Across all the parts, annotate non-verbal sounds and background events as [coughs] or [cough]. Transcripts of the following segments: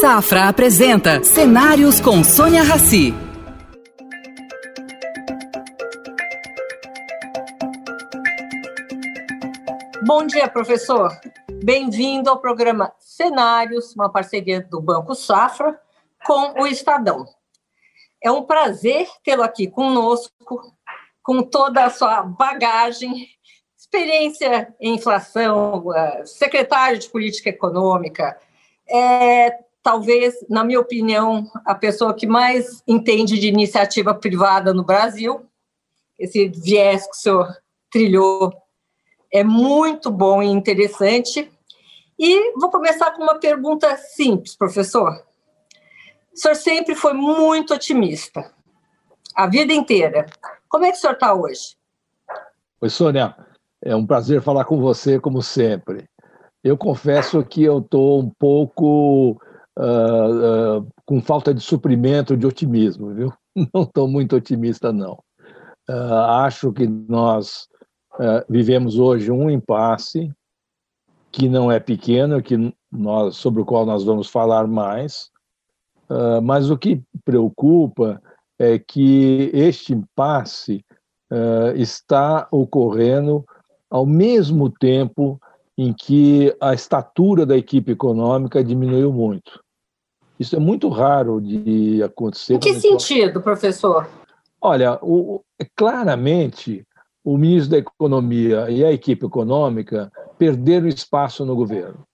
Safra apresenta Cenários com Sônia Rassi. Bom dia, professor. Bem-vindo ao programa Cenários, uma parceria do Banco Safra com o Estadão. É um prazer tê-lo aqui conosco, com toda a sua bagagem, experiência em inflação, uh, secretário de política econômica, é talvez, na minha opinião, a pessoa que mais entende de iniciativa privada no Brasil. Esse viés que o senhor trilhou é muito bom e interessante. E vou começar com uma pergunta simples, professor. O senhor sempre foi muito otimista, a vida inteira. Como é que o senhor está hoje? Oi, Sônia. É um prazer falar com você, como sempre. Eu confesso que eu estou um pouco uh, uh, com falta de suprimento de otimismo, viu? [laughs] Não estou muito otimista, não. Uh, acho que nós vivemos hoje um impasse que não é pequeno, que nós, sobre o qual nós vamos falar mais, mas o que preocupa é que este impasse está ocorrendo ao mesmo tempo em que a estatura da equipe econômica diminuiu muito. Isso é muito raro de acontecer. Em que sentido, professor? Olha, o, claramente o ministro da Economia e a equipe econômica perderam espaço no governo.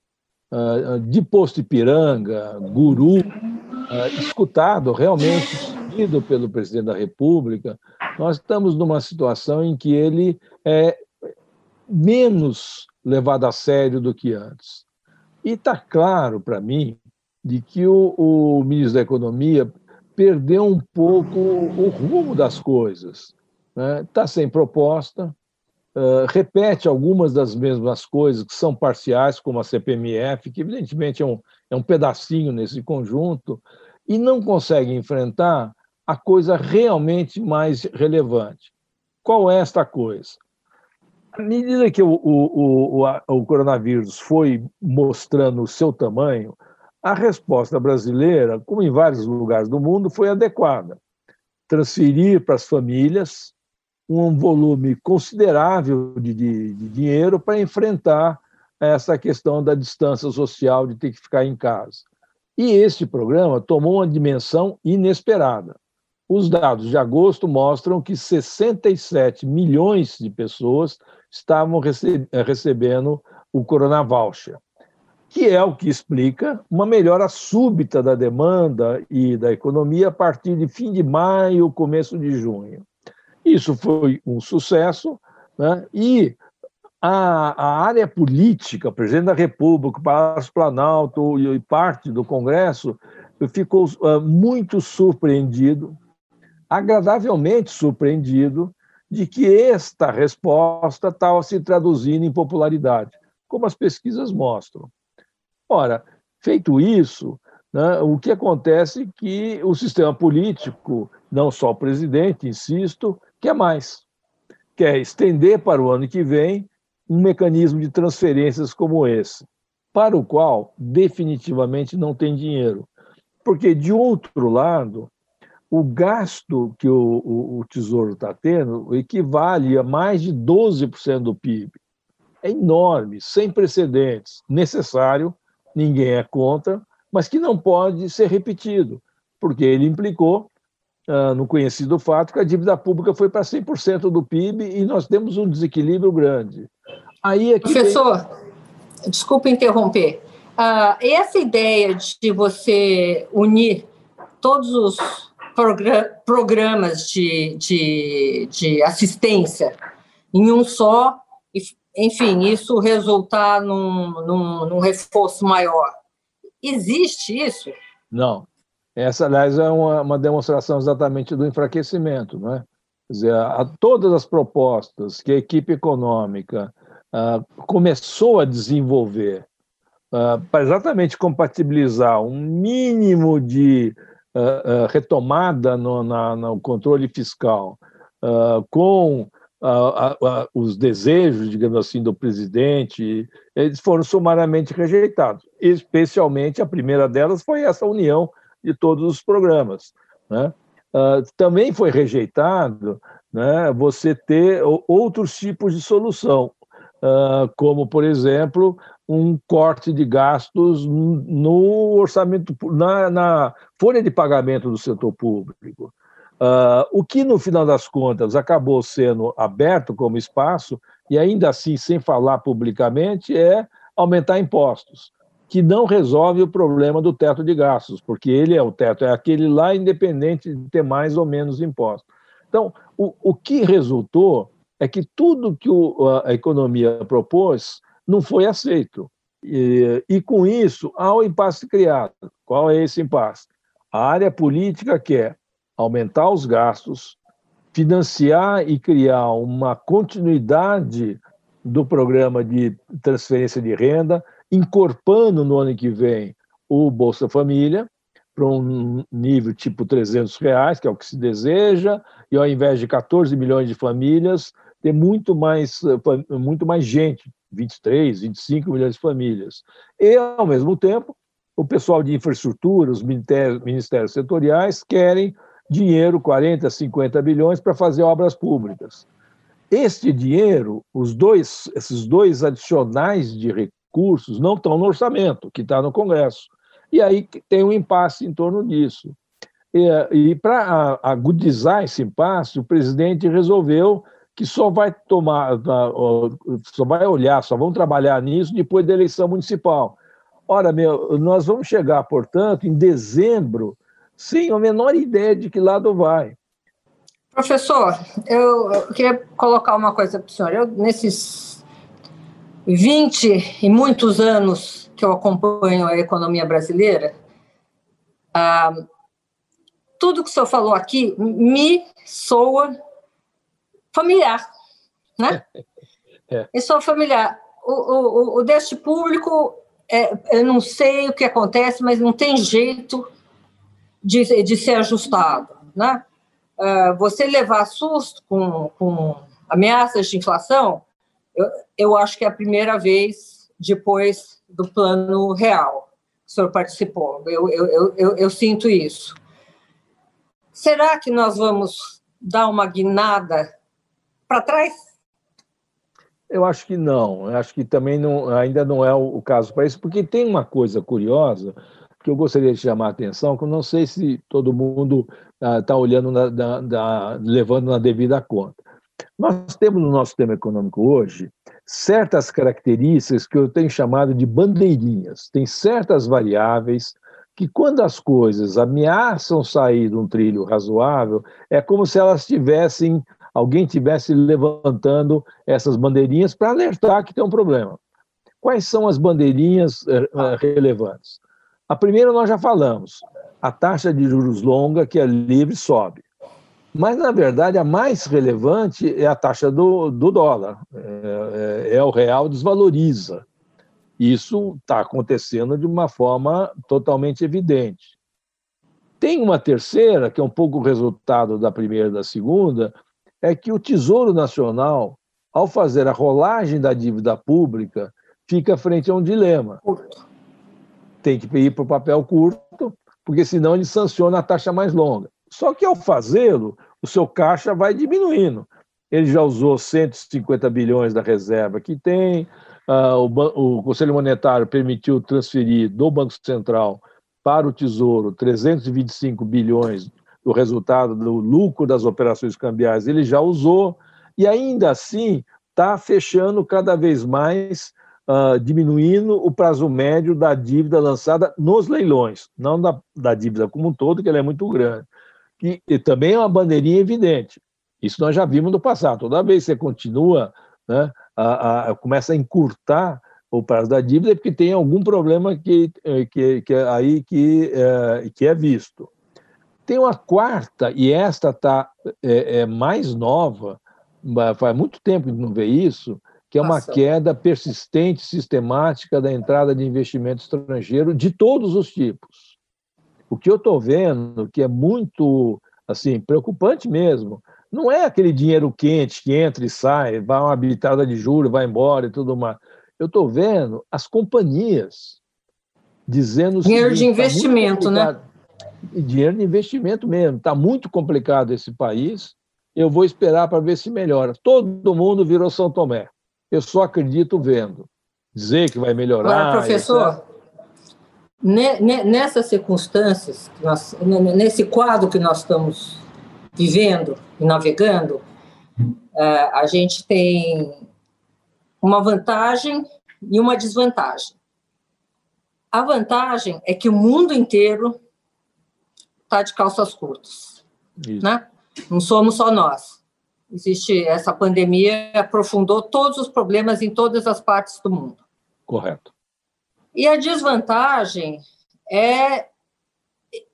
Uh, de posto Ipiranga, guru, uh, escutado, realmente seguido pelo presidente da República, nós estamos numa situação em que ele é menos levado a sério do que antes. E está claro para mim de que o, o, ministro da Economia perdeu um pouco o rumo das coisas. Está né? Tá sem proposta, uh, repete algumas das mesmas coisas que são parciais, como a CPMF, que evidentemente é um, é um pedacinho nesse conjunto, e não consegue enfrentar a coisa realmente mais relevante. Qual é esta coisa? À medida que o, o, o, o coronavírus foi mostrando o seu tamanho, a resposta brasileira, como em vários lugares do mundo, foi adequada. Transferir para as famílias um volume considerável de, de, de dinheiro para enfrentar essa questão da distância social, de ter que ficar em casa. E este programa tomou uma dimensão inesperada. Os dados de agosto mostram que 67 milhões de pessoas estavam recebendo o Corona Voucher, que é o que explica uma melhora súbita da demanda e da economia a partir de fim de maio, começo de junho. Isso foi um sucesso, né? e a, a área política, o presidente da República, o Palácio Planalto e parte do Congresso ficou muito surpreendido agradavelmente surpreendido de que esta resposta estava se traduzindo em popularidade, como as pesquisas mostram. Ora, feito isso, né, o que acontece é que o sistema político, não só o presidente, insisto, quer mais. Quer estender para o ano que vem um mecanismo de transferências como esse, para o qual definitivamente não tem dinheiro. Porque, de outro lado, o gasto que o, o, o Tesouro está tendo equivale a mais de 12% do PIB. É enorme, sem precedentes, necessário, ninguém é contra, mas que não pode ser repetido, porque ele implicou uh, no conhecido fato que a dívida pública foi para 100% do PIB e nós temos um desequilíbrio grande. Aí é Professor, tem... desculpa interromper. Uh, essa ideia de você unir todos os programas de, de, de assistência em um só, enfim, isso resultar num, num, num reforço maior. Existe isso? Não. Essa, aliás, é uma, uma demonstração exatamente do enfraquecimento, não é? Quer dizer, a, a todas as propostas que a equipe econômica uh, começou a desenvolver uh, para exatamente compatibilizar um mínimo de uh, retomada no, na, no, controle fiscal uh, com os desejos, digamos assim, do presidente, eles foram sumariamente rejeitados. Especialmente a primeira delas foi essa união de todos os programas. Né? Uh, também foi rejeitado né, você ter outros tipos de solução, uh, como, por exemplo, um corte de gastos no orçamento, na, na folha de pagamento do setor público. Uh, o que, no final das contas, acabou sendo aberto como espaço, e ainda assim sem falar publicamente, é aumentar impostos, que não resolve o problema do teto de gastos, porque ele é o teto, é aquele lá independente de ter mais ou menos impostos. Então, o, o que resultou é que tudo que o, a economia propôs não foi aceito. E, e, com isso, há um impasse criado. Qual é esse impasse? A área política quer aumentar os gastos, financiar e criar uma continuidade do programa de transferência de renda, incorporando no ano que vem o Bolsa Família para um nível tipo 300 reais, que é o que se deseja, e ao invés de 14 milhões de famílias, ter muito mais, muito mais gente, 23, 25 milhões de famílias. E, ao mesmo tempo, o pessoal de infraestrutura, os ministérios, ministérios setoriais, querem dinheiro, 40, 50 bilhões, para fazer obras públicas. Este dinheiro, os dois, esses dois adicionais de recursos, não estão no orçamento, que está no Congresso. E aí tem um impasse em torno disso. E, e para agudizar esse impasse, o presidente resolveu que só vai tomar, só vai olhar, só vão trabalhar nisso depois da eleição municipal. Ora, meu, nós vamos chegar, portanto, em dezembro sem a menor ideia de que lado vai. Professor, eu, eu queria colocar uma coisa para o senhor. Eu, nesses 20 e muitos anos que eu acompanho a economia brasileira, ah, tudo que o senhor falou aqui me soa familiar, né? [laughs] É. E soa familiar. O, o, o déficit público, é, eu não sei o que acontece, mas não tem jeito de, de ser ajustado. Né? Uh, você levar susto com, com ameaças de inflação, eu, eu acho que é a primeira vez depois do plano real que o senhor participou. Eu, eu, eu, eu sinto isso. Será que nós vamos dar uma guinada para trás? Eu acho que não. Eu acho que também não, ainda não é o caso para isso, porque tem uma coisa curiosa que eu gostaria de chamar a atenção, que eu não sei se todo mundo está ah, olhando, na, da, da, levando na devida conta. Nós temos no nosso sistema econômico hoje certas características que eu tenho chamado de bandeirinhas. Tem certas variáveis que, quando as coisas ameaçam sair de um trilho razoável, é como se elas tivessem, alguém tivesse levantando essas bandeirinhas para alertar que tem um problema. Quais são as bandeirinhas uh, relevantes? A primeira nós já falamos, a taxa de juros longa, que é livre, sobe. Mas, na verdade, a mais relevante é a taxa do, do dólar. É, é, é o real desvaloriza. Isso está acontecendo de uma forma totalmente evidente. Tem uma terceira, que é um pouco o resultado da primeira e da segunda, é que o Tesouro Nacional, ao fazer a rolagem da dívida pública, fica frente a um dilema tem que ir para o papel curto, porque senão ele sanciona a taxa mais longa. Só que ao fazê-lo, o seu caixa vai diminuindo. Ele já usou 150 bilhões da reserva que tem, o, o Conselho Monetário permitiu transferir do Banco Central para o Tesouro 325 bilhões do resultado do lucro das operações cambiais, ele já usou, e ainda assim está fechando cada vez mais uh, diminuindo o prazo médio da dívida lançada nos leilões, não da, da dívida como um todo, que ela é muito grande. E, e, também é uma bandeirinha evidente. Isso nós já vimos no passado. Toda vez que você continua, né, a, a, começa a encurtar o prazo da dívida, é porque tem algum problema que, eh, que, que é aí que, é, que é visto. Tem uma quarta, e esta está é, é, mais nova, faz muito tempo que não vê isso, que é uma queda persistente, sistemática da entrada de investimento estrangeiro de todos os tipos. O que eu estou vendo, que é muito assim preocupante mesmo, Não é aquele dinheiro quente que entra e sai, vai uma habitada de juros, vai embora e tudo mais. Eu estou vendo as companhias dizendo. Dinheiro seguinte, de tá investimento, tá né? Dinheiro de investimento mesmo. Está muito complicado esse país. Eu vou esperar para ver se melhora. Todo mundo virou São Tomé. Eu só acredito vendo. Dizer que vai melhorar. Agora, professor, nessas circunstâncias, nós, nesse quadro que nós estamos vivendo e navegando, é, a gente tem uma vantagem e uma desvantagem. A vantagem é que o mundo inteiro está de calças curtas, Isso. né? Não somos só nós. Existe essa pandemia aprofundou todos os problemas em todas as partes do mundo. Correto. E a desvantagem é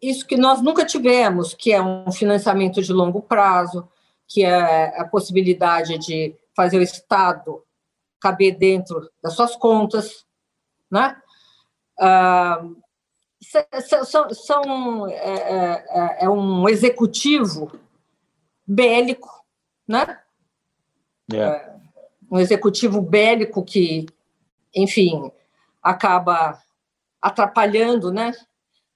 isso que nós nunca tivemos, que é um financiamento de longo prazo, que é a possibilidade de fazer o Estado caber dentro das suas contas, né? Ah, são, são é, é, é, um executivo bélico, né? É. é. Um executivo bélico que, enfim, acaba atrapalhando, né?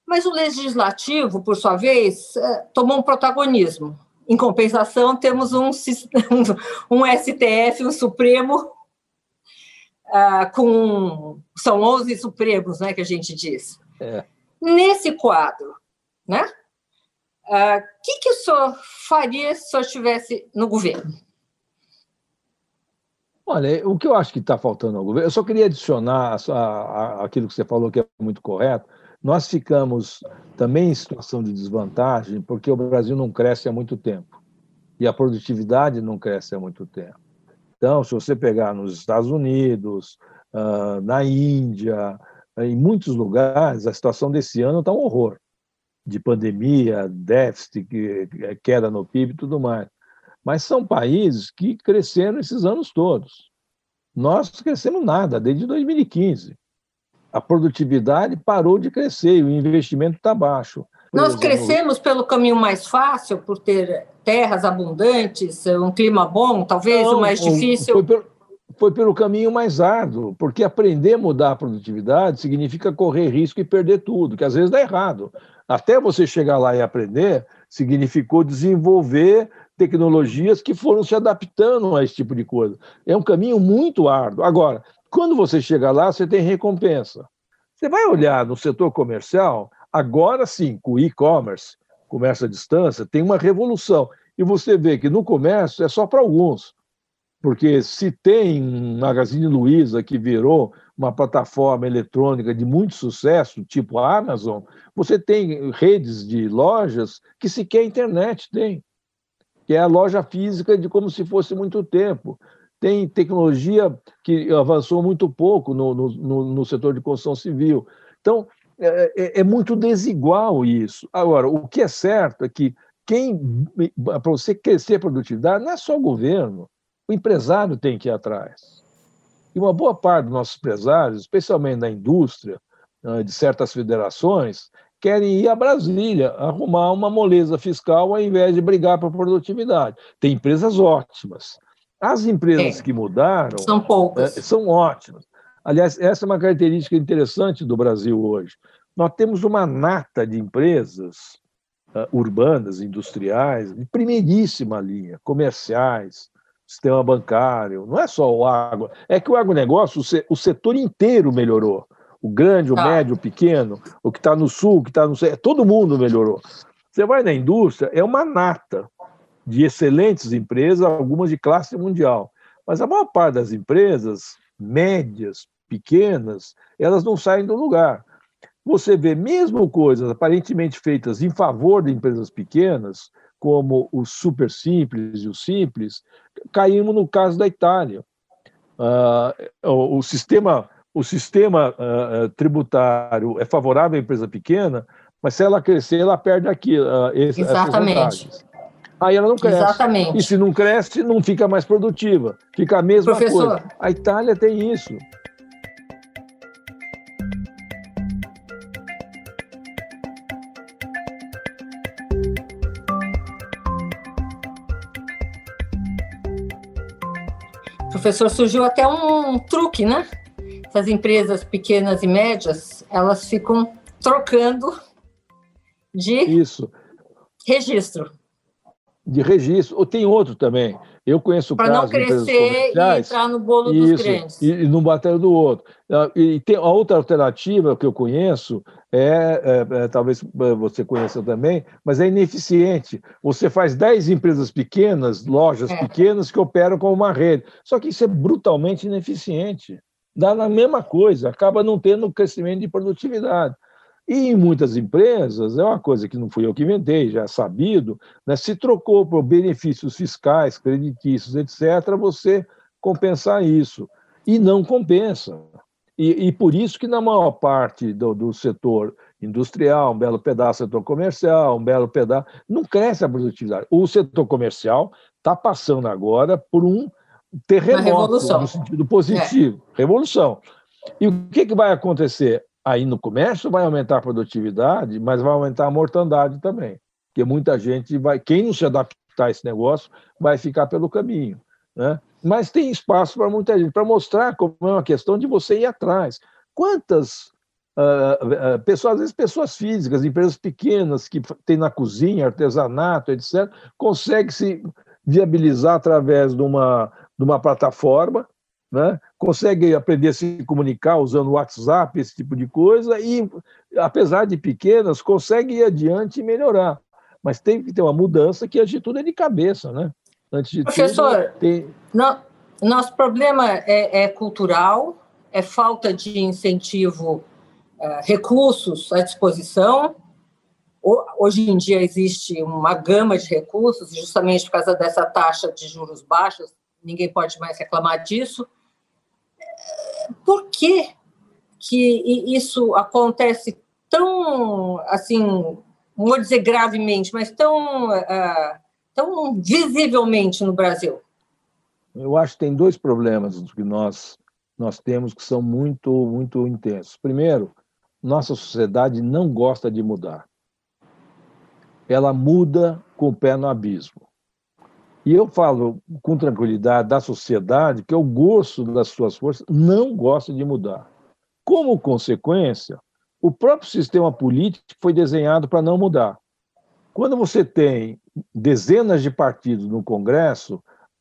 Mas o legislativo, por sua vez, é, tomou um protagonismo. Em compensação, temos um, [laughs] um STF, um Supremo, uh, com. São 11 Supremos, né, que a gente diz. É. Nesse quadro, né? O ah, que, que o senhor faria se o senhor estivesse no governo? Olha, o que eu acho que está faltando ao governo, eu só queria adicionar a, a, aquilo que você falou que é muito correto. Nós ficamos também em situação de desvantagem porque o Brasil não cresce há muito tempo e a produtividade não cresce há muito tempo. Então, se você pegar nos Estados Unidos, uh, na Índia, em muitos lugares, a situação desse ano está um horror de pandemia, déficit, queda no PIB e tudo mais. Mas são países que cresceram esses anos todos. Nós crescemos nada desde 2015. A produtividade parou de crescer e o investimento está baixo. Por Nós exemplo, crescemos pelo caminho mais fácil, por ter terras abundantes, um clima bom, talvez não, o mais difícil. Foi pelo, foi pelo caminho mais árduo, porque aprender a mudar a produtividade significa correr risco e perder tudo, que às vezes dá errado. Até você chegar lá e aprender, significou desenvolver tecnologias que foram se adaptando a esse tipo de coisa. É um caminho muito árduo. Agora, quando você chega lá, você tem recompensa. Você vai olhar no setor comercial, agora sim, com o e-commerce, comércio à distância, tem uma revolução. E você vê que no comércio é só para alguns. Porque se tem um Magazine Luiza que virou uma plataforma eletrônica de muito sucesso, tipo a Amazon, você tem redes de lojas que sequer a internet tem, que é a loja física de como se fosse muito tempo. Tem tecnologia que avançou muito pouco no, no, no setor de construção civil. Então, é, é, é muito desigual isso. Agora, o que é certo é que quem para você crescer a produtividade não é só o governo, o empresário tem que ir atrás. E uma boa parte dos nossos empresários, especialmente da indústria, de certas federações, querem ir a Brasília arrumar uma moleza fiscal ao invés de brigar por produtividade. Tem empresas ótimas. As empresas é. que mudaram são poucas. É, são ótimas. Aliás, essa é uma característica interessante do Brasil hoje. Nós temos uma nata de empresas urbanas, industriais, de primeiríssima linha, comerciais, sistema bancário, não é só o agro. É que o agronegócio, o setor inteiro melhorou. O grande, o tá. médio, o pequeno, o que está no sul, o que está no sul, todo mundo melhorou. Você vai na indústria, é uma nata de excelentes empresas, algumas de classe mundial. Mas a maior parte das empresas, médias, pequenas, elas não saem do lugar. Você vê mesmo coisas aparentemente feitas em favor de empresas pequenas, como o super simples e o simples, caímos no caso da Itália. Uh, o, o, sistema, o sistema uh, tributário é favorável à empresa pequena, mas se ela crescer, ela perde aqui, uh, esse, Exatamente. Aí ela não cresce. Exatamente. E se não cresce, não fica mais produtiva. Fica a mesma Professor. coisa. A Itália tem isso. Professor, surgiu até um truque, né? Essas empresas pequenas e médias, elas ficam trocando de Isso. registro. De registro. Ou tem outro também. Eu conheço Para não crescer e entrar no bolo isso, dos grandes. E, e não bater do outro. Ah, e tem a outra alternativa que eu conheço, é, é, é, talvez você conheça também, mas é ineficiente. Você faz 10 empresas pequenas, lojas é. pequenas, que operam como uma rede. Só que isso é brutalmente ineficiente. Dá na mesma coisa, acaba não tendo crescimento de produtividade. E em muitas empresas, é uma coisa que não fui eu que inventei, já é sabido, né, se trocou por benefícios fiscais, creditícios, etc., você compensar isso. E não compensa. E, e por isso que na maior parte do, do setor industrial, um belo pedaço do setor comercial, um belo pedaço, não cresce a produtividade. O setor comercial está passando agora por um terremoto no sentido positivo, é. revolução. E o que, que vai acontecer? Aí no comércio vai aumentar a produtividade, mas vai aumentar a mortandade também. Porque muita gente vai, quem não se adaptar a esse negócio, vai ficar pelo caminho. Né? Mas tem espaço para muita gente, para mostrar como é uma questão de você ir atrás. Quantas uh, uh, pessoas, às vezes pessoas físicas, empresas pequenas que têm na cozinha, artesanato, etc., conseguem se viabilizar através de uma, de uma plataforma né? Consegue aprender a se comunicar usando o WhatsApp, esse tipo de coisa, e, apesar de pequenas, consegue ir adiante e melhorar. Mas tem que ter uma mudança que, antes de tudo, é de cabeça. Né? Antes de Professor, tudo, tem... não, nosso problema é, é, cultural, é falta de incentivo, é, recursos à disposição. Hoje em dia existe uma gama de recursos, justamente por causa dessa taxa de juros baixos, ninguém pode mais reclamar disso por que, que isso acontece tão, assim, não vou dizer gravemente, mas tão, uh, tão visivelmente no Brasil? Eu acho que tem dois problemas que nós, nós temos que são muito, muito intensos. Primeiro, nossa sociedade não gosta de mudar. Ela muda com o pé no abismo. E eu falo com tranquilidade da sociedade que o gosto das suas forças não gosta de mudar. Como consequência, o próprio sistema político foi desenhado para não mudar. Quando você tem dezenas de partidos no Congresso,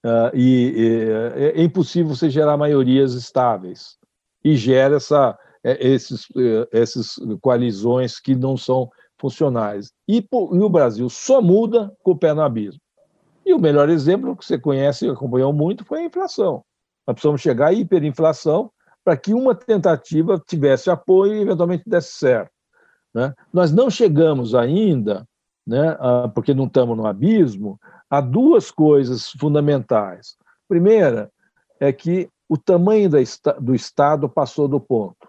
uh, e, e, é impossível você gerar maiorias estáveis e gera essa, é, esses, é, essas coalizões que não são funcionais. E, e o Brasil só muda com o pé no abismo. E o melhor exemplo que você conhece e acompanhou muito foi a inflação. Nós precisamos chegar à hiperinflação para que uma tentativa tivesse apoio e eventualmente desse certo. Né? Nós não chegamos ainda, né, porque não estamos no abismo, a duas coisas fundamentais. Primeira é que o tamanho do Estado passou do ponto.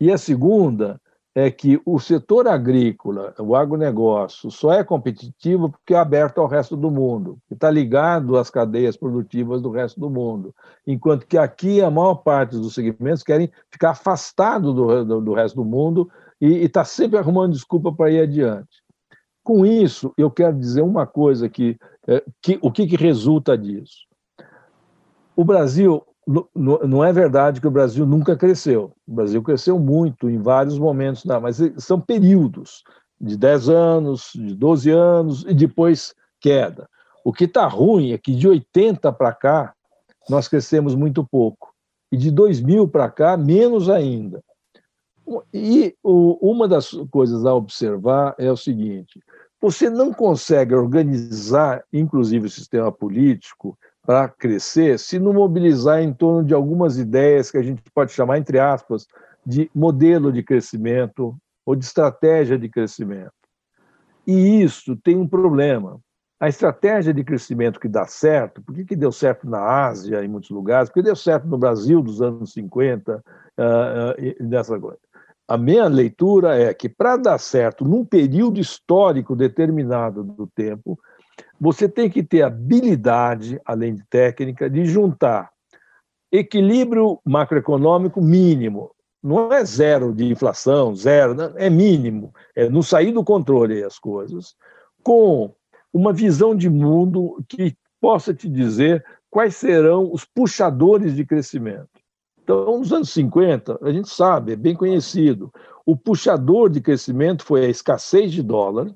E a segunda é que o setor agrícola, o agronegócio, só é competitivo porque é aberto ao resto do mundo, está ligado às cadeias produtivas do resto do mundo. Enquanto que aqui a maior parte dos segmentos querem ficar afastado do, do, do resto do mundo e está sempre arrumando desculpa para ir adiante. Com isso, eu quero dizer uma coisa que, é, que o que, que resulta disso. O Brasil não é verdade que o Brasil nunca cresceu. O Brasil cresceu muito em vários momentos, mas são períodos de 10 anos, de 12 anos e depois queda. O que está ruim é que de 80 para cá nós crescemos muito pouco e de 2000 para cá menos ainda. E uma das coisas a observar é o seguinte: você não consegue organizar, inclusive o sistema político, para crescer se não mobilizar em torno de algumas ideias que a gente pode chamar, entre aspas, de modelo de crescimento ou de estratégia de crescimento. E isso tem um problema. A estratégia de crescimento que dá certo, por que, que deu certo na Ásia, em muitos lugares, porque deu certo no Brasil dos anos 50, uh, uh, nessa coisa. A minha leitura é que, para dar certo num período histórico determinado do tempo, você tem que ter habilidade, além de técnica, de juntar equilíbrio macroeconômico mínimo. Não é zero de inflação, zero, é mínimo, é não sair do controle as coisas, com uma visão de mundo que possa te dizer quais serão os puxadores de crescimento. Então, nos anos 50, a gente sabe, é bem conhecido, o puxador de crescimento foi a escassez de dólar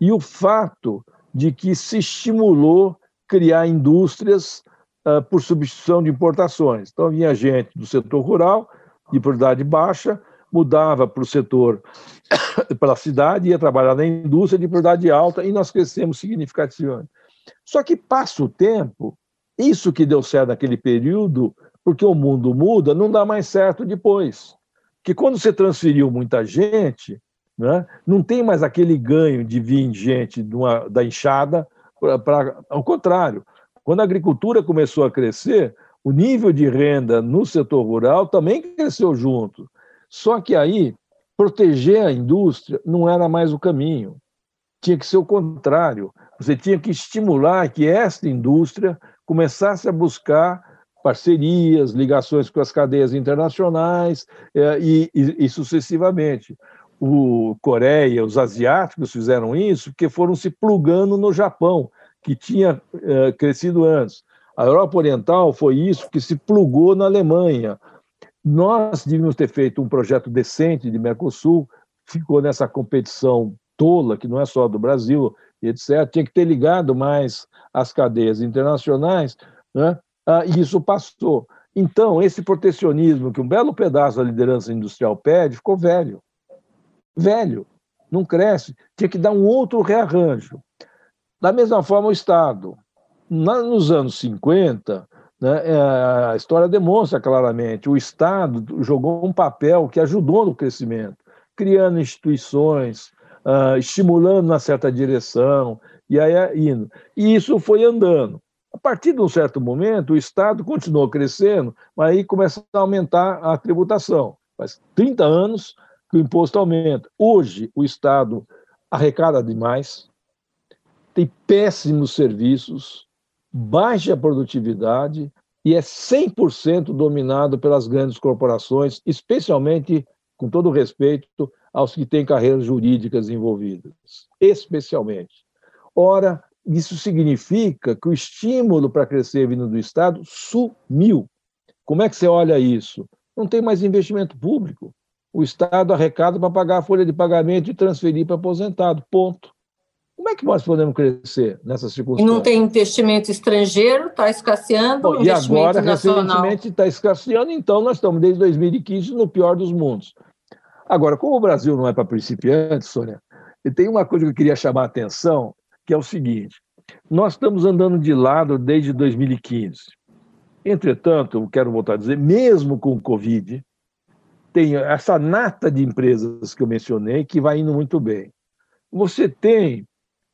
e o fato de que se estimulou criar indústrias uh, por substituição de importações. Então, vinha gente do setor rural, de propriedade baixa, mudava para o setor, [coughs] para a cidade, ia trabalhar na indústria de propriedade alta e nós crescemos significativamente. Só que passa o tempo, isso que deu certo naquele período, porque o mundo muda, não dá mais certo depois. Que quando você transferiu muita gente, né, não tem mais aquele ganho de vir gente uma, da enxada, ao contrário. Quando a agricultura começou a crescer, o nível de renda no setor rural também cresceu junto. Só que aí, proteger a indústria não era mais o caminho. Tinha que ser o contrário. Você tinha que estimular que esta indústria começasse a buscar parcerias, ligações com as cadeias internacionais é, e, e, e, sucessivamente. O Coreia, os asiáticos fizeram isso porque foram se plugando no Japão, que tinha é, crescido antes. A Europa Oriental foi isso que se plugou na Alemanha. Nós devíamos ter feito um projeto decente de Mercosul, ficou nessa competição tola, que não é só do Brasil, etc. Tinha que ter ligado mais as cadeias internacionais, né? ah, e isso passou. Então, esse protecionismo que um belo pedaço da liderança industrial pede, ficou velho. Velho, não cresce. Tinha que dar um outro rearranjo. Da mesma forma, o Estado. nos anos 50, né, é, a história demonstra claramente, o Estado jogou um papel que ajudou no crescimento, criando instituições, uh, estimulando na certa direção, e aí é indo. E isso foi andando. A partir de um certo momento, o Estado continuou crescendo, mas aí começa a aumentar a tributação. Faz 30 anos que o imposto aumenta. Hoje, o Estado arrecada demais, tem péssimos serviços, baixa produtividade e é 100% dominado pelas grandes corporações, especialmente, com todo respeito, aos que têm carreiras jurídicas envolvidas, especialmente. Ora, isso significa que o estímulo para crescer vindo do Estado sumiu. Como é que você olha isso? Não tem mais investimento público. O Estado arrecada para pagar a folha de pagamento e transferir para aposentado. Ponto. Como é que nós podemos crescer nessa circunstância? E não tem investimento estrangeiro, está escasseando. Bom, e agora, nacional. recentemente, está escasseando, então nós estamos desde 2015 no pior dos mundos. Agora, como o Brasil não é para principiantes, Sônia, tem uma coisa que eu queria chamar a atenção, que é o seguinte: nós estamos andando de lado desde 2015. Entretanto, eu quero voltar a dizer, mesmo com o Covid, tem essa nata de empresas que eu mencionei que vai indo muito bem. Você tem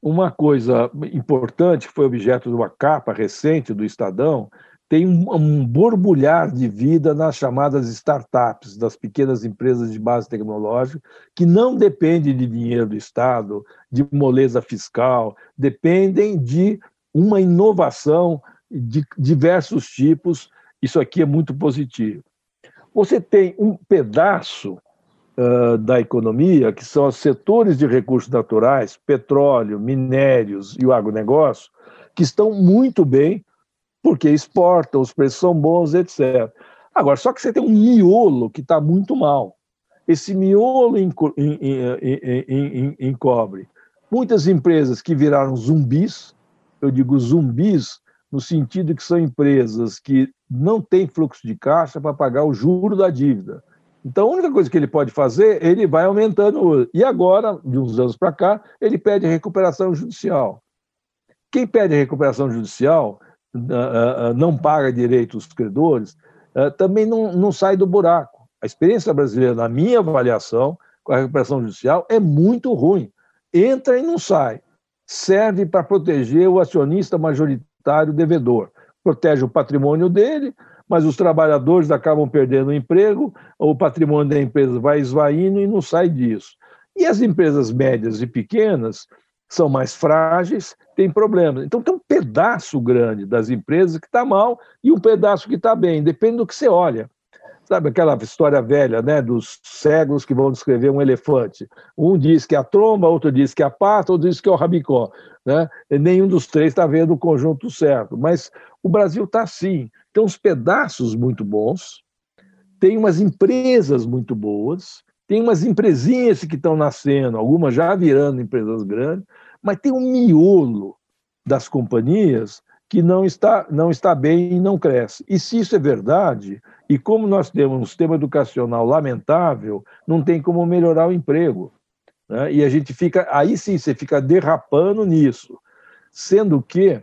uma coisa importante, que foi objeto de uma capa recente do Estadão, tem um, um borbulhar de vida nas chamadas startups, das pequenas empresas de base tecnológica, que não dependem de dinheiro do Estado, de moleza fiscal, dependem de uma inovação de diversos tipos. Isso aqui é muito positivo. Você tem um pedaço uh, da economia, que são os setores de recursos naturais, petróleo, minérios e o agronegócio, que estão muito bem, porque exportam, os preços são bons, etc. Agora, só que você tem um miolo que está muito mal. Esse miolo encobre muitas empresas que viraram zumbis, eu digo zumbis no sentido que são empresas que não têm fluxo de caixa para pagar o juro da dívida. Então, a única coisa que ele pode fazer, ele vai aumentando. E agora, de uns anos para cá, ele pede recuperação judicial. Quem pede recuperação judicial ah, ah, não paga direito os credores, ah, também não, não sai do buraco. A experiência brasileira, na minha avaliação, com a recuperação judicial, é muito ruim. Entra e não sai. Serve para proteger o acionista majoritário devedor. Protege o patrimônio dele, mas os trabalhadores acabam perdendo o emprego, o patrimônio da empresa vai esvaindo e não sai disso. E as empresas médias e pequenas são mais frágeis, têm problemas. Então tem um pedaço grande das empresas que está mal e um pedaço que está bem, depende do que você olha. Sabe aquela história velha, né, dos cegos que vão descrever um elefante? Um diz que é a tromba, outro diz que é a pata, outro diz que é o rabicó, né? E nenhum dos três está vendo o conjunto certo. Mas o Brasil está assim, tem uns pedaços muito bons, tem umas empresas muito boas, tem umas empresinhas que estão nascendo, algumas já virando empresas grandes, mas tem um miolo das companhias que não está, não está bem e não cresce. E se isso é verdade, e como nós temos um sistema educacional lamentável, não tem como melhorar o emprego. Né? E a gente fica, aí sim, você fica derrapando nisso. Sendo que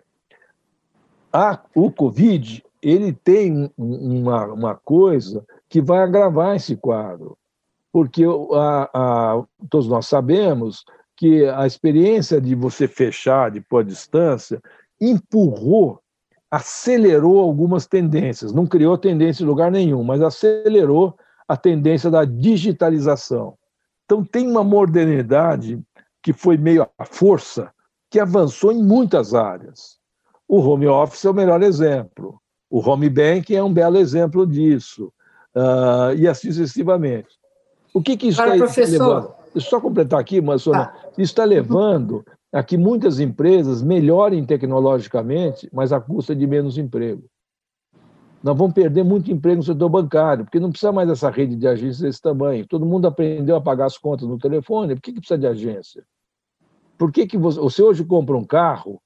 a, o Covid ele tem uma, uma coisa que vai agravar esse quadro. Porque a, a, todos nós sabemos que a experiência de você fechar, de pôr distância, empurrou, acelerou algumas tendências. Não criou tendência em lugar nenhum, mas acelerou a tendência da digitalização. Então, tem uma modernidade que foi meio à força, que avançou em muitas áreas. O home office é o melhor exemplo. O home banking é um belo exemplo disso. Uh, e assim sucessivamente. O que, que isso está levando? Deixa eu só completar aqui, mas ah. isso está levando a que muitas empresas melhorem tecnologicamente, mas à custa de menos emprego. Nós vamos perder muito emprego no setor bancário, porque não precisa mais dessa rede de agências desse tamanho. Todo mundo aprendeu a pagar as contas no telefone, por que, que precisa de agência? Por que, que você, você hoje compra um carro,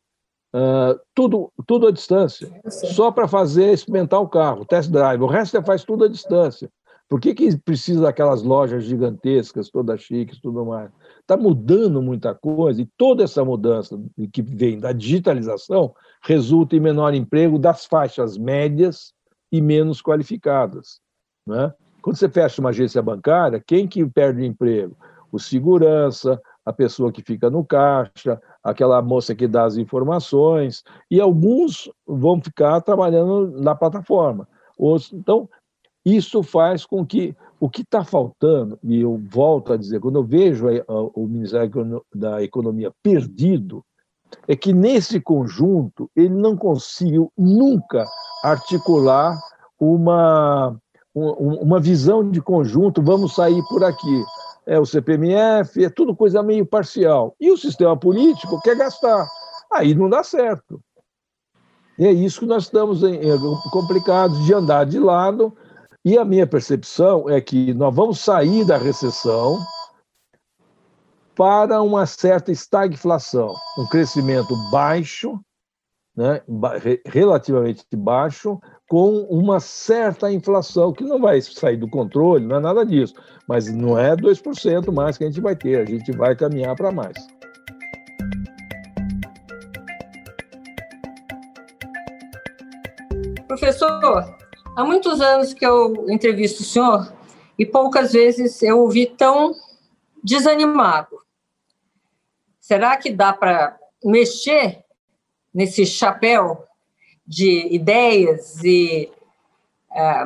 uh, tudo, tudo à distância, só para fazer experimentar o carro, test drive, o resto você faz tudo à distância. Por que, que precisa daquelas lojas gigantescas, todas chiques, tudo mais? Está mudando muita coisa, e toda essa mudança que vem da digitalização resulta em menor emprego das faixas médias e menos qualificadas. Né? Quando você fecha uma agência bancária, quem que perde o emprego? O segurança, a pessoa que fica no caixa, aquela moça que dá as informações, e alguns vão ficar trabalhando na plataforma. Então, isso faz com que o que está faltando, e eu volto a dizer, quando eu vejo o Ministério da Economia perdido, é que nesse conjunto ele não conseguiu nunca articular uma, uma visão de conjunto, vamos sair por aqui. É o CPMF, é tudo coisa meio parcial. E o sistema político quer gastar. Aí não dá certo. E é isso que nós estamos complicados de andar de lado e a minha percepção é que nós vamos sair da recessão para uma certa estagflação, um crescimento baixo, né, relativamente baixo, com uma certa inflação, que não vai sair do controle, não é nada disso, mas não é 2% mais que a gente vai ter, a gente vai caminhar para mais. Professor, Há muitos anos que eu entrevisto o senhor e poucas vezes eu ouvi tão desanimado. Será que dá para mexer nesse chapéu de ideias e é,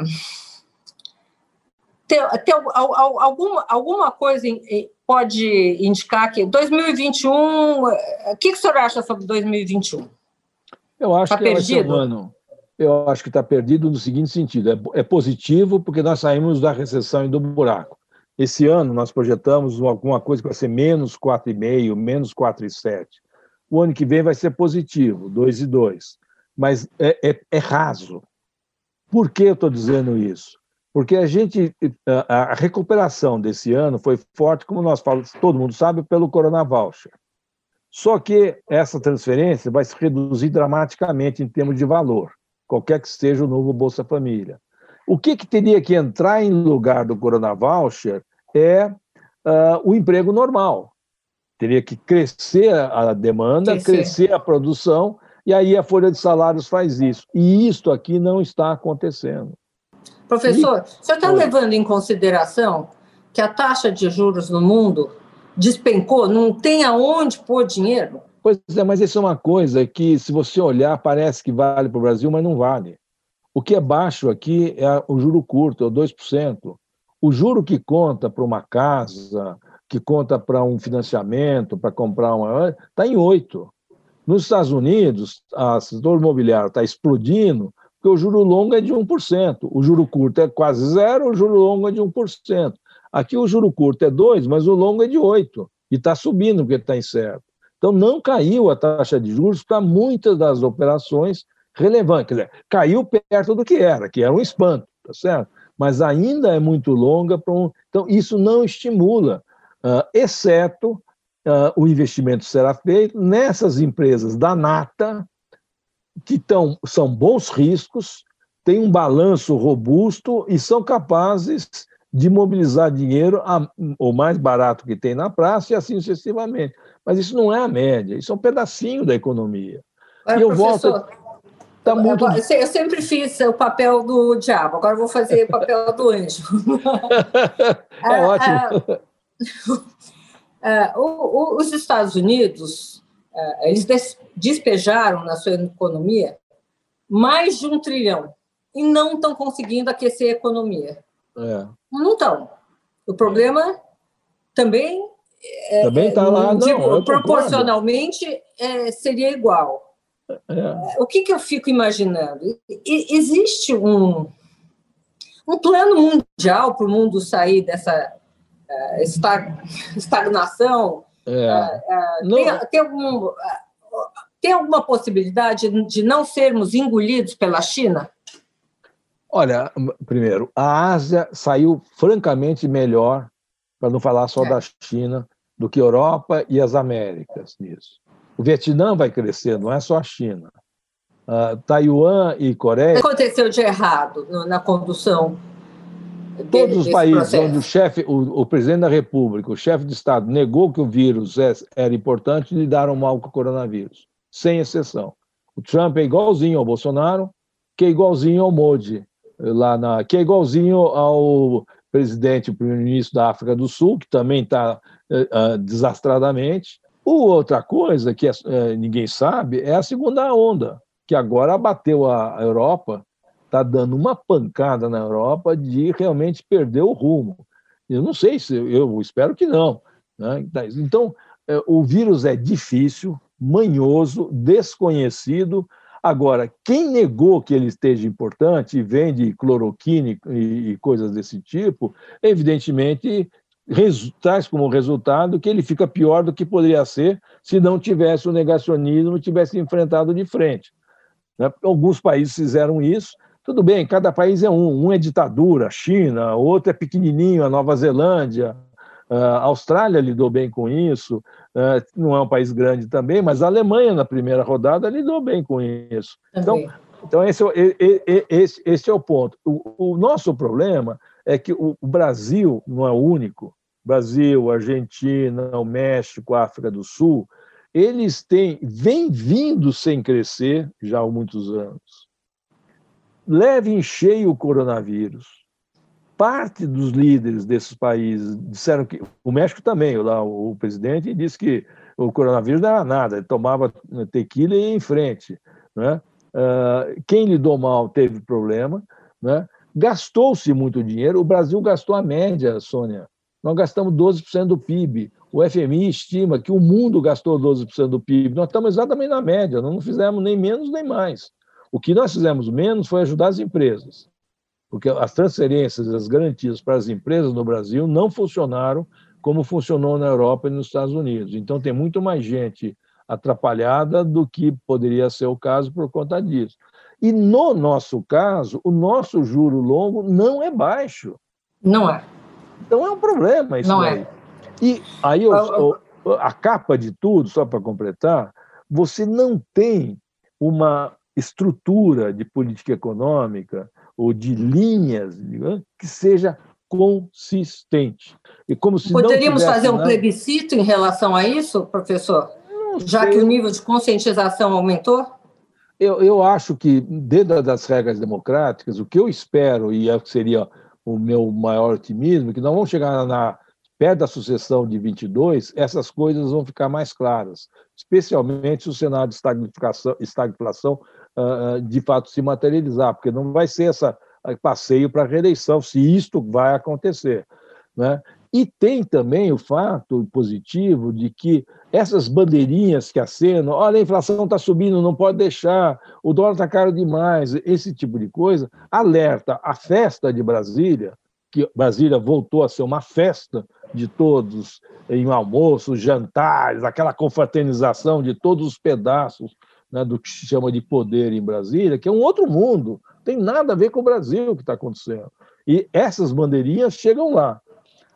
ter, ter alguma, alguma coisa pode indicar que 2021. O que, que o senhor acha sobre 2021? Eu acho tá que perdido? vai ser um ano eu acho que está perdido no seguinte sentido: é, é, positivo porque nós saímos da recessão e do buraco. Esse ano nós projetamos alguma coisa que vai ser menos 4,5, menos 4,7. O ano que vem vai ser positivo, 2,2. Mas é, é, é raso. Por que eu estou dizendo isso? Porque a gente, a, recuperação desse ano foi forte, como nós falamos, todo mundo sabe, pelo Corona Voucher. Só que essa transferência vai se reduzir dramaticamente em termos de valor qualquer que seja o novo Bolsa Família. O que, que teria que entrar em lugar do Corona Voucher é uh, o emprego normal. Teria que crescer a demanda, crescer. crescer a produção, e aí a folha de salários faz isso. E isto aqui não está acontecendo. Professor, e... o senhor está levando em consideração que a taxa de juros no mundo despencou, não tem aonde pôr dinheiro? Pois é, mas isso é uma coisa que, se você olhar, parece que vale para o Brasil, mas não vale. O que é baixo aqui é o juro curto, é o 2%. O juro que conta para uma casa, que conta para um financiamento, para comprar uma. está em 8%. Nos Estados Unidos, o setor imobiliário está explodindo porque o juro longo é de 1%, o juro curto é quase zero, o juro longo é de 1%. Aqui o juro curto é 2%, mas o longo é de 8%, e está subindo porque está incerto. Então, não caiu a taxa de juros para muitas das operações relevantes. Quer dizer, caiu perto do que era, que era um espanto, tá certo? Mas ainda é muito longa. para Um... Então, isso não estimula, uh, exceto uh, o investimento será feito nessas empresas da nata, que tão, são bons riscos, têm um balanço robusto e são capazes de mobilizar dinheiro a, o mais barato que tem na praça e assim sucessivamente. Mas isso não é a média, isso é um pedacinho da economia. e eu volto. Tá muito... Eu sempre fiz o papel do diabo, agora vou fazer o papel do anjo. [laughs] [laughs] é ah, ótimo. Ah, o, o, os Estados Unidos, ah, eles despejaram na sua economia mais de um trilhão e não estão conseguindo aquecer a economia. É. Não estão. O problema também é, também está lá, não, proporcionalmente é, seria igual. É. O que, que eu fico imaginando? existe um, um plano mundial para o mundo sair dessa uh, estagnação? Uh, tem, tem, algum, tem alguma possibilidade de não sermos engolidos pela China? Olha, primeiro, a Ásia saiu francamente melhor, para não falar só é. da China, do que a Europa e as Américas nisso. O Vietnã vai crescer, não é só a China. Uh, Taiwan e Coreia. O que aconteceu de errado na condução? Todos os países processo? onde o chefe, o, o, presidente da República, o chefe de Estado, negou que o vírus é, era importante, lidaram mal com o coronavírus, sem exceção. O Trump é igualzinho ao Bolsonaro, que é igualzinho ao Modi, lá na, que é igualzinho ao presidente, o primeiro-ministro da África do Sul, que também está uh, desastradamente. O outra coisa que uh, ninguém sabe é a segunda onda, que agora abateu a, Europa, está dando uma pancada na Europa de realmente perder o rumo. Eu não sei se, eu espero que não. Né? Então, o vírus é difícil, manhoso, desconhecido, Agora, quem negou que ele esteja importante e vende cloroquina e, coisas desse tipo, evidentemente traz como resultado que ele fica pior do que poderia ser se não tivesse o negacionismo, tivesse enfrentado de frente. Né? Alguns países fizeram isso, tudo bem, cada país é um, um é ditadura, China, outro é pequenininho, a Nova Zelândia, a Austrália lidou bem com isso? Não é um país grande também, mas a Alemanha, na primeira rodada, lidou bem com isso. Então, então esse, é esse, esse é o ponto. O, o nosso problema é que o, o Brasil não é o único. Brasil, Argentina, o México, a África do Sul, eles têm, vêm vindo sem crescer já há muitos anos. Leve em cheio o coronavírus parte dos líderes desses países disseram que o México também, lá o, presidente disse que o coronavírus não era nada, ele tomava tequila e ia em frente, né? Uh, quem lidou mal teve problema, né? Gastou-se muito dinheiro. O Brasil gastou a média, Sônia. Nós gastamos 12% do PIB. O FMI estima que o mundo gastou 12% do PIB. Nós estamos exatamente na média, nós não fizemos nem menos nem mais. O que nós fizemos menos foi ajudar as empresas porque as transferências, as garantias para as empresas no Brasil não funcionaram como funcionou na Europa e nos Estados Unidos. Então, tem muito mais gente atrapalhada do que poderia ser o caso por conta disso. E no nosso caso, o nosso juro longo não é baixo. Não é. Então é um problema isso não é. daí. É. E aí eu, a capa de tudo, só para completar, você não tem uma estrutura de política econômica ou de linhas que seja consistente. E como se Poderíamos fazer um nada... plebiscito em relação a isso, professor? Já que o nível de conscientização aumentou? Eu, eu acho que, dentro das regras democráticas, o que eu espero, e é seria o meu maior otimismo, é que nós vamos chegar na, perto da sucessão de 22, essas coisas vão ficar mais claras, especialmente se o cenário de estagflação, estagflação de fato se materializar, porque não vai ser esse passeio para reeleição, se isto vai acontecer. Né? E tem também o fato positivo de que essas bandeirinhas que acenam, olha, a inflação está subindo, não pode deixar, o dólar está caro demais, esse tipo de coisa, alerta a festa de Brasília, que Brasília voltou a ser uma festa de todos, em almoços, jantares, aquela confraternização de todos os pedaços né, do que se chama de poder em Brasília, que é um outro mundo, tem nada a ver com o Brasil que está acontecendo. E essas bandeirinhas chegam lá.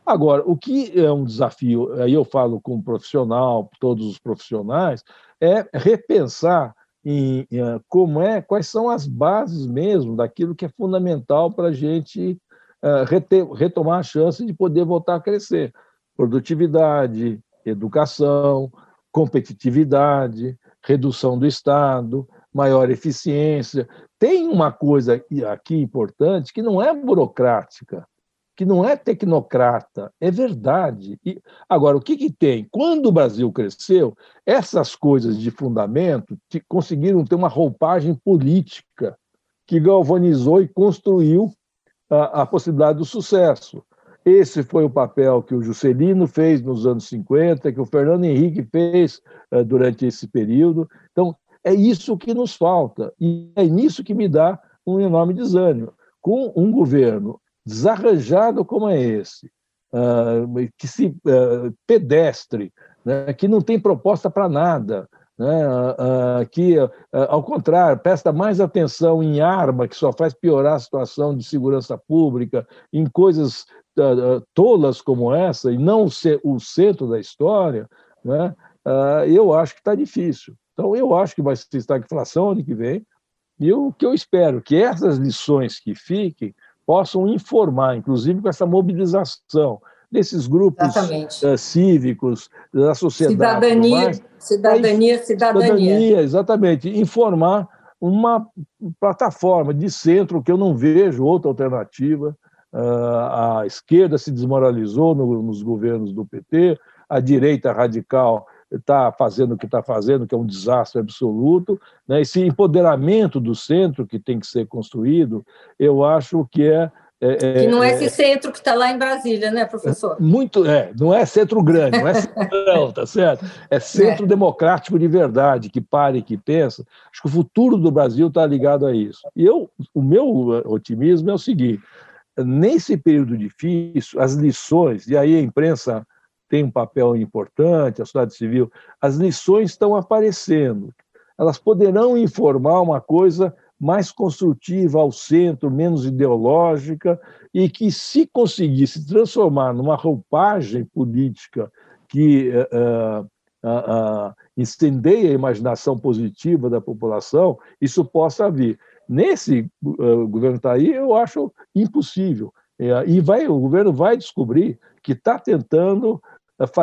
Agora, o que é um desafio, aí eu falo como profissional, todos os profissionais, é repensar em, em como é, quais são as bases mesmo daquilo que é fundamental para a gente uh, retomar a chance de poder voltar a crescer. Produtividade, educação, competitividade, redução do Estado, maior eficiência. Tem uma coisa aqui importante que não é burocrática, que não é tecnocrata, é verdade. E, agora, o que, que tem? Quando o Brasil cresceu, essas coisas de fundamento conseguiram ter uma roupagem política que galvanizou e construiu a, a possibilidade do sucesso. Esse foi o papel que o Juscelino fez nos anos 50, que o Fernando Henrique fez uh, durante esse período. Então, é isso que nos falta, e é nisso que me dá um enorme desânimo. Com um governo desarranjado como é esse, uh, que se uh, pedestre, né, que não tem proposta para nada, né, uh, que, ao contrário, presta mais atenção em arma, que só faz piorar a situação de segurança pública, em coisas tolas como essa, e não ser o centro da história, né, eu acho que está difícil. Então, eu acho que vai se estagflação ano que vem, e o que eu espero que essas lições que fiquem possam informar, inclusive com essa mobilização desses grupos uh, cívicos, da sociedade. Cidadania, mais, cidadania, cidadania. Cidadania, exatamente. Informar uma plataforma de centro que eu não vejo outra alternativa. Uh, a esquerda se desmoralizou no, nos governos do PT, a direita radical está fazendo o que está fazendo, que é um desastre absoluto. Né? Esse empoderamento do centro que tem que ser construído, eu acho que é. é, é que não é, é esse centro que está lá em Brasília, né, professor? Muito, é, não é centro grande, não é centrão, [laughs] tá certo? É centro é. democrático de verdade, que pare, que pensa. Acho que o futuro do Brasil está ligado a isso. E eu, o meu otimismo é o seguinte: nesse período difícil, as lições, e aí a imprensa tem um papel importante, a sociedade civil, as lições estão aparecendo. Elas poderão informar uma coisa mais construtiva ao centro, menos ideológica, e que, se conseguisse transformar numa roupagem política que uh, uh, uh, a imaginação positiva da população, isso possa vir. Nesse uh, governo está aí, eu acho impossível. e vai, o governo vai descobrir que está tentando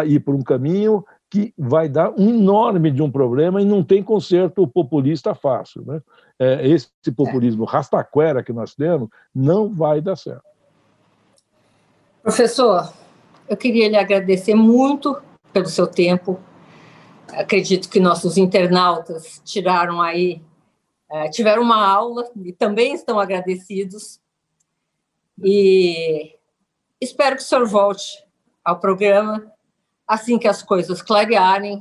ir por um caminho que vai dar um enorme de um problema e não tem conserto populista fácil. Né? É, esse populismo rastaquera que nós temos não vai dar certo. Professor, eu queria lhe agradecer muito pelo seu tempo. Acredito que nossos internautas tiraram aí, é, tiveram uma aula e também estão agradecidos. E espero que o senhor volte ao programa assim que as coisas clarearem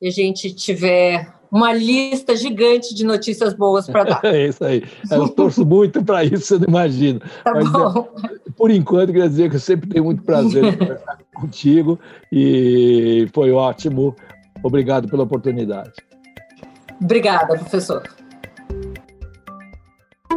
e a gente tiver uma lista gigante de notícias boas para dar. [laughs] É isso aí. Eu torço muito para isso, você não imagina. [laughs] Tá Mas, bom. Por enquanto, quer dizer que eu sempre tenho muito prazer em conversar [laughs] contigo e foi ótimo. Obrigado pela oportunidade. Obrigada, professor.